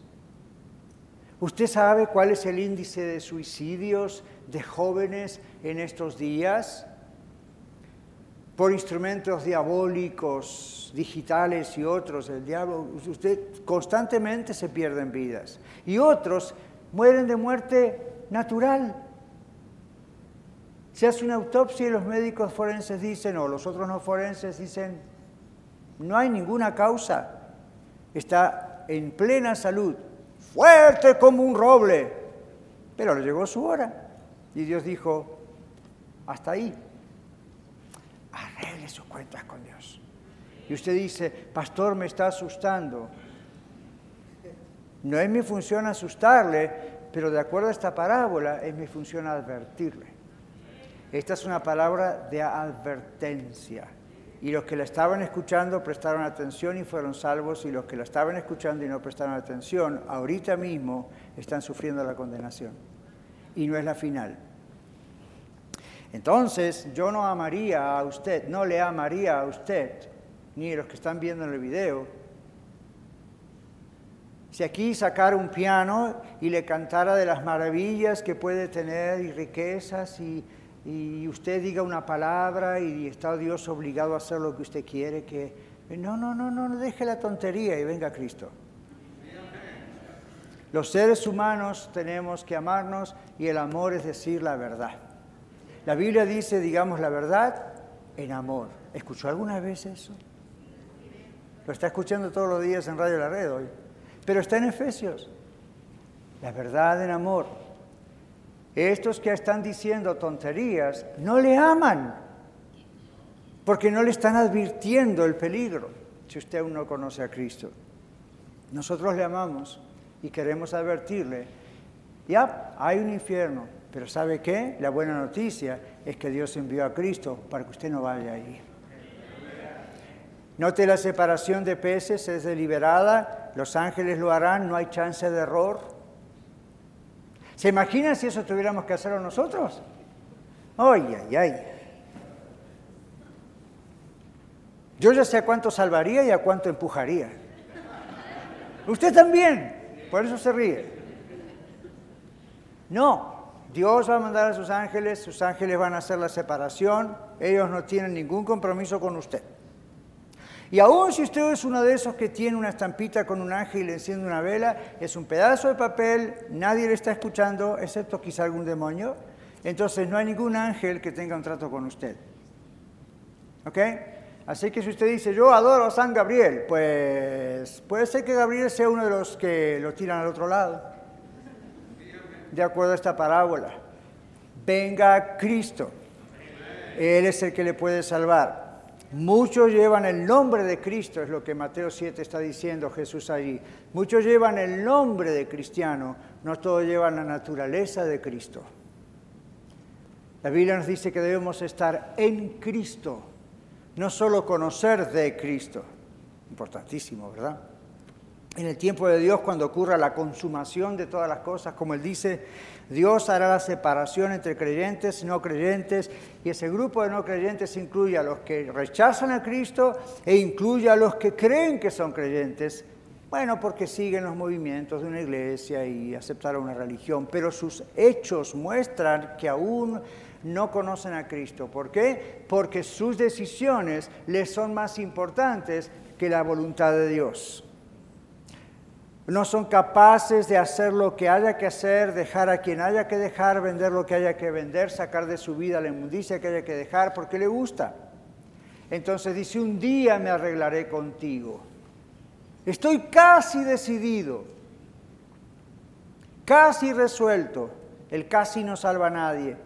¿Usted sabe cuál es el índice de suicidios de jóvenes en estos días? Por instrumentos diabólicos, digitales y otros, el diablo, usted constantemente se pierden vidas. Y otros mueren de muerte natural, se hace una autopsia y los médicos forenses dicen, o los otros no forenses dicen, no hay ninguna causa, está en plena salud, fuerte como un roble, pero le llegó su hora y Dios dijo, hasta ahí, arregle sus cuentas con Dios. Y usted dice, pastor, me está asustando. No es mi función asustarle, pero de acuerdo a esta parábola, es mi función advertirle. Esta es una palabra de advertencia. Y los que la estaban escuchando prestaron atención y fueron salvos, y los que la estaban escuchando y no prestaron atención, ahorita mismo están sufriendo la condenación. Y no es la final. Entonces, yo no amaría a usted, no le amaría a usted, ni a los que están viendo en el video, si aquí sacara un piano y le cantara de las maravillas que puede tener y riquezas y, y usted diga una palabra y está Dios obligado a hacer lo que usted quiere, que no, no, no, no, deje la tontería y venga Cristo. Los seres humanos tenemos que amarnos y el amor es decir la verdad. La Biblia dice, digamos la verdad en amor. ¿Escuchó alguna vez eso? Lo está escuchando todos los días en Radio La Red hoy. Pero está en Efesios. La verdad en amor. Estos que están diciendo tonterías no le aman, porque no le están advirtiendo el peligro, si usted aún no conoce a Cristo. Nosotros le amamos y queremos advertirle, ya, hay un infierno, pero ¿sabe qué? La buena noticia es que Dios envió a Cristo para que usted no vaya ahí. Note la separación de peces, es deliberada, los ángeles lo harán, no hay chance de error. ¿Se imagina si eso tuviéramos que hacerlo nosotros? Ay, ay, ay. Yo ya sé a cuánto salvaría y a cuánto empujaría. Usted también, por eso se ríe. No, Dios va a mandar a sus ángeles, sus ángeles van a hacer la separación, ellos no tienen ningún compromiso con usted. Y aún si usted es uno de esos que tiene una estampita con un ángel y le enciende una vela, es un pedazo de papel, nadie le está escuchando, excepto quizá algún demonio, entonces no hay ningún ángel que tenga un trato con usted. ¿Ok? Así que si usted dice, yo adoro a San Gabriel, pues puede ser que Gabriel sea uno de los que lo tiran al otro lado de acuerdo a esta parábola. Venga Cristo. Él es el que le puede salvar. Muchos llevan el nombre de Cristo, es lo que Mateo 7 está diciendo Jesús allí. Muchos llevan el nombre de cristiano, no todos llevan la naturaleza de Cristo. La Biblia nos dice que debemos estar en Cristo, no solo conocer de Cristo. Importantísimo, ¿verdad? En el tiempo de Dios, cuando ocurra la consumación de todas las cosas, como Él dice, Dios hará la separación entre creyentes y no creyentes, y ese grupo de no creyentes incluye a los que rechazan a Cristo e incluye a los que creen que son creyentes, bueno, porque siguen los movimientos de una iglesia y aceptaron una religión, pero sus hechos muestran que aún no conocen a Cristo. ¿Por qué? Porque sus decisiones les son más importantes que la voluntad de Dios no son capaces de hacer lo que haya que hacer, dejar a quien haya que dejar, vender lo que haya que vender, sacar de su vida la inmundicia que haya que dejar, porque le gusta. Entonces dice, un día me arreglaré contigo. Estoy casi decidido, casi resuelto. El casi no salva a nadie.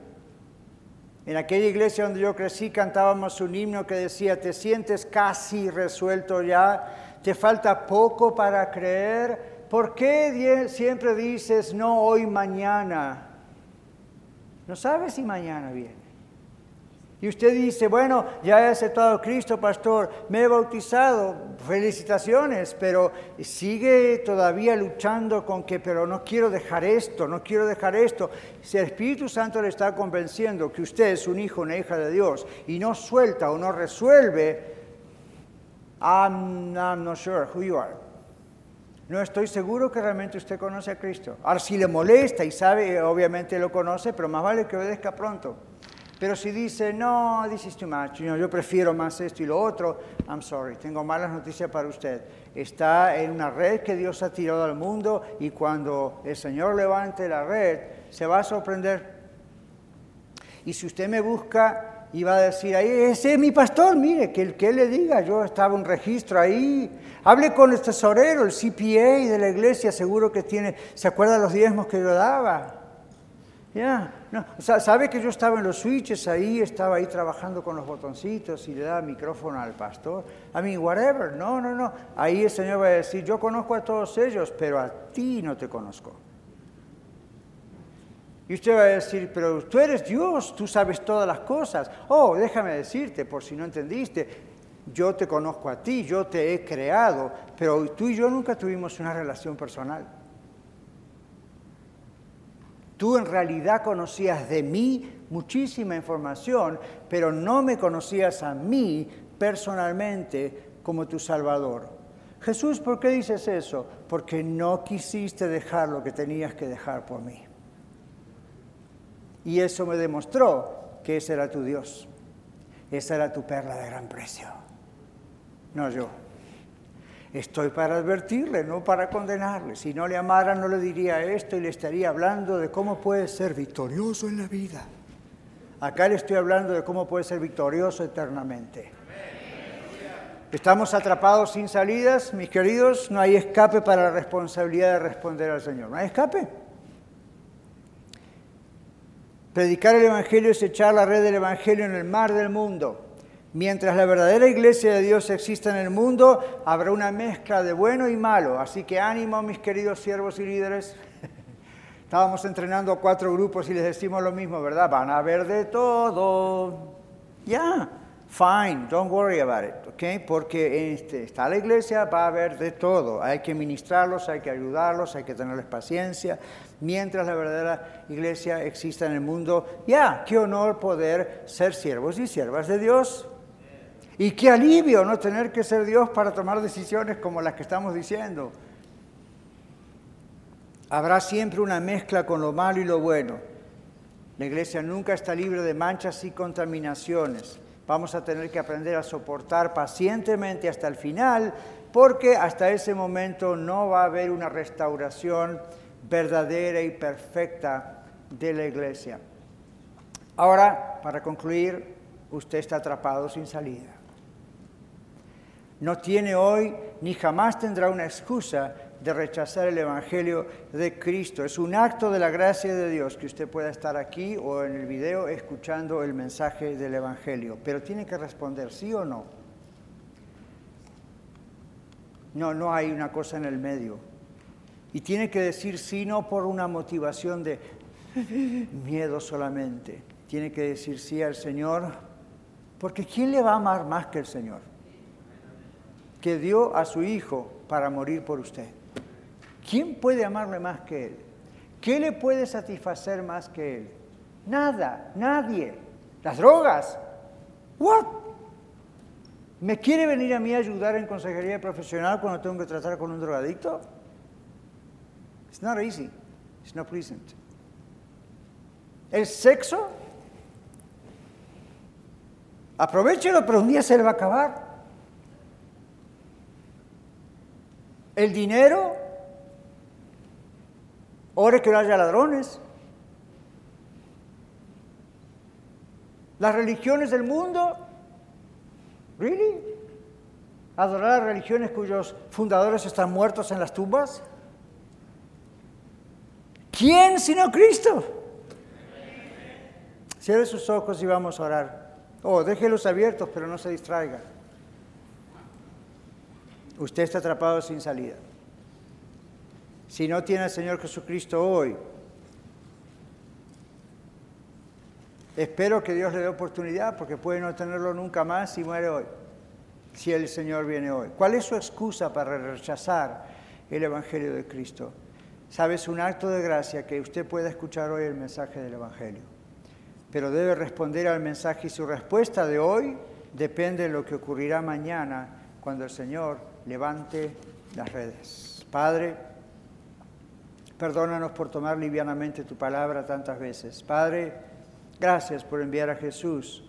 En aquella iglesia donde yo crecí cantábamos un himno que decía, te sientes casi resuelto ya, te falta poco para creer. ¿Por qué siempre dices no hoy, mañana? No sabes si mañana viene. Y usted dice, bueno, ya he aceptado a Cristo, pastor, me he bautizado, felicitaciones, pero sigue todavía luchando con que, pero no quiero dejar esto, no quiero dejar esto. Si el Espíritu Santo le está convenciendo que usted es un hijo, una hija de Dios, y no suelta o no resuelve, I'm, not sure who you are. No estoy seguro que realmente usted conoce a Cristo. Ahora, si le molesta y sabe, obviamente lo conoce, pero más vale que obedezca pronto. Pero si dice, no, this is too much, yo prefiero más esto y lo otro, I'm sorry, tengo malas noticias para usted. Está en una red que Dios ha tirado al mundo y cuando el Señor levante la red, se va a sorprender. Y si usted me busca iba a decir ahí, ese es mi pastor, mire, que el que le diga, yo estaba un registro ahí. Hable con el tesorero, el CPA de la iglesia, seguro que tiene, ¿se acuerda los diezmos que yo daba? Ya, no, sabe que yo estaba en los switches ahí, estaba ahí trabajando con los botoncitos y le daba micrófono al pastor. I mean, whatever, no, no, no. Ahí el Señor va a decir, yo conozco a todos ellos, pero a ti no te conozco. Y usted va a decir, pero tú eres Dios, tú sabes todas las cosas. Oh, déjame decirte, por si no entendiste, yo te conozco a ti, yo te he creado, pero tú y yo nunca tuvimos una relación personal. Tú en realidad conocías de mí muchísima información, pero no me conocías a mí personalmente como tu Salvador. Jesús, ¿por qué dices eso? Porque no quisiste dejar lo que tenías que dejar por mí. Y eso me demostró que ese era tu Dios. Esa era tu perla de gran precio. No yo. Estoy para advertirle, no para condenarle. Si no le amara, no le diría esto y le estaría hablando de cómo puede ser victorioso en la vida. Acá le estoy hablando de cómo puede ser victorioso eternamente. Estamos atrapados sin salidas, mis queridos. No hay escape para la responsabilidad de responder al Señor. No hay escape. Predicar el Evangelio es echar la red del Evangelio en el mar del mundo. Mientras la verdadera iglesia de Dios exista en el mundo, habrá una mezcla de bueno y malo. Así que ánimo, mis queridos siervos y líderes. Estábamos entrenando a cuatro grupos y les decimos lo mismo, ¿verdad? Van a ver de todo. Ya, fine, don't worry about it, ¿ok? Porque este, está la iglesia, va a haber de todo. Hay que ministrarlos, hay que ayudarlos, hay que tenerles paciencia, mientras la verdadera iglesia exista en el mundo. Ya, qué honor poder ser siervos y siervas de Dios. Y qué alivio no tener que ser Dios para tomar decisiones como las que estamos diciendo. Habrá siempre una mezcla con lo malo y lo bueno. La iglesia nunca está libre de manchas y contaminaciones. Vamos a tener que aprender a soportar pacientemente hasta el final, porque hasta ese momento no va a haber una restauración verdadera y perfecta de la iglesia. Ahora, para concluir, usted está atrapado sin salida. No tiene hoy ni jamás tendrá una excusa de rechazar el Evangelio de Cristo. Es un acto de la gracia de Dios que usted pueda estar aquí o en el video escuchando el mensaje del Evangelio, pero tiene que responder sí o no. No, no hay una cosa en el medio. Y tiene que decir sí no por una motivación de miedo solamente. Tiene que decir sí al Señor, porque ¿quién le va a amar más que el Señor? Que dio a su Hijo para morir por usted. ¿Quién puede amarle más que Él? ¿Qué le puede satisfacer más que Él? Nada, nadie. Las drogas. ¿What? ¿Me quiere venir a mí a ayudar en consejería profesional cuando tengo que tratar con un drogadicto? It's not easy. It's not pleasant. El sexo, aprovechelo, pero un día se le va a acabar. El dinero, ore que no haya ladrones. Las religiones del mundo, ¿really? ¿Adorar a religiones cuyos fundadores están muertos en las tumbas? ¿Quién sino Cristo? Cierre sus ojos y vamos a orar. Oh, déjelos abiertos, pero no se distraiga. Usted está atrapado sin salida. Si no tiene al Señor Jesucristo hoy, espero que Dios le dé oportunidad porque puede no tenerlo nunca más si muere hoy, si el Señor viene hoy. ¿Cuál es su excusa para rechazar el Evangelio de Cristo? Sabes, un acto de gracia que usted pueda escuchar hoy el mensaje del Evangelio, pero debe responder al mensaje y su respuesta de hoy depende de lo que ocurrirá mañana cuando el Señor levante las redes. Padre, perdónanos por tomar livianamente tu palabra tantas veces. Padre, gracias por enviar a Jesús.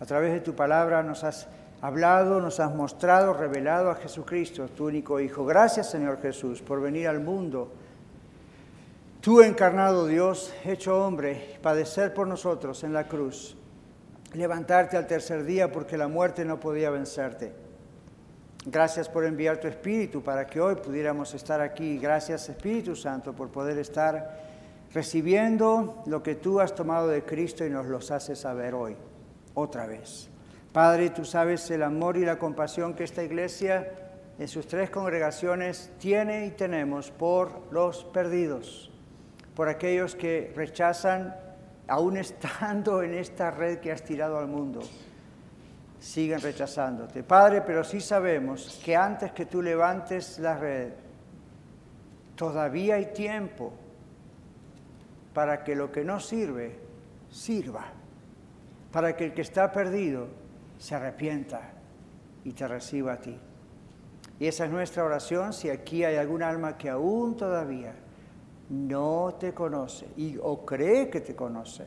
A través de tu palabra nos has hablado, nos has mostrado, revelado a Jesucristo, tu único Hijo. Gracias, Señor Jesús, por venir al mundo Tú encarnado Dios, hecho hombre, padecer por nosotros en la cruz, levantarte al tercer día porque la muerte no podía vencerte. Gracias por enviar tu Espíritu para que hoy pudiéramos estar aquí. Gracias Espíritu Santo por poder estar recibiendo lo que tú has tomado de Cristo y nos los haces saber hoy, otra vez. Padre, tú sabes el amor y la compasión que esta iglesia en sus tres congregaciones tiene y tenemos por los perdidos, por aquellos que rechazan aún estando en esta red que has tirado al mundo, siguen rechazándote. Padre, pero sí sabemos que antes que tú levantes la red, todavía hay tiempo para que lo que no sirve, sirva, para que el que está perdido se arrepienta y te reciba a ti. Y esa es nuestra oración si aquí hay algún alma que aún todavía no te conoce y, o cree que te conoce.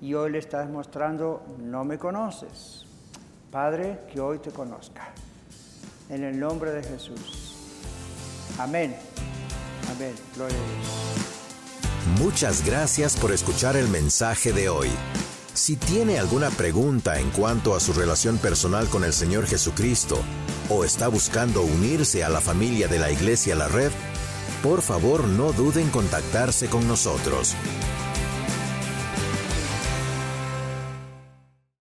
Y hoy le estás mostrando, no me conoces. Padre, que hoy te conozca. En el nombre de Jesús. Amén. Amén. Gloria a Dios. Muchas gracias por escuchar el mensaje de hoy. Si tiene alguna pregunta en cuanto a su relación personal con el Señor Jesucristo o está buscando unirse a la familia de la Iglesia La Red, por favor no duden en contactarse con nosotros.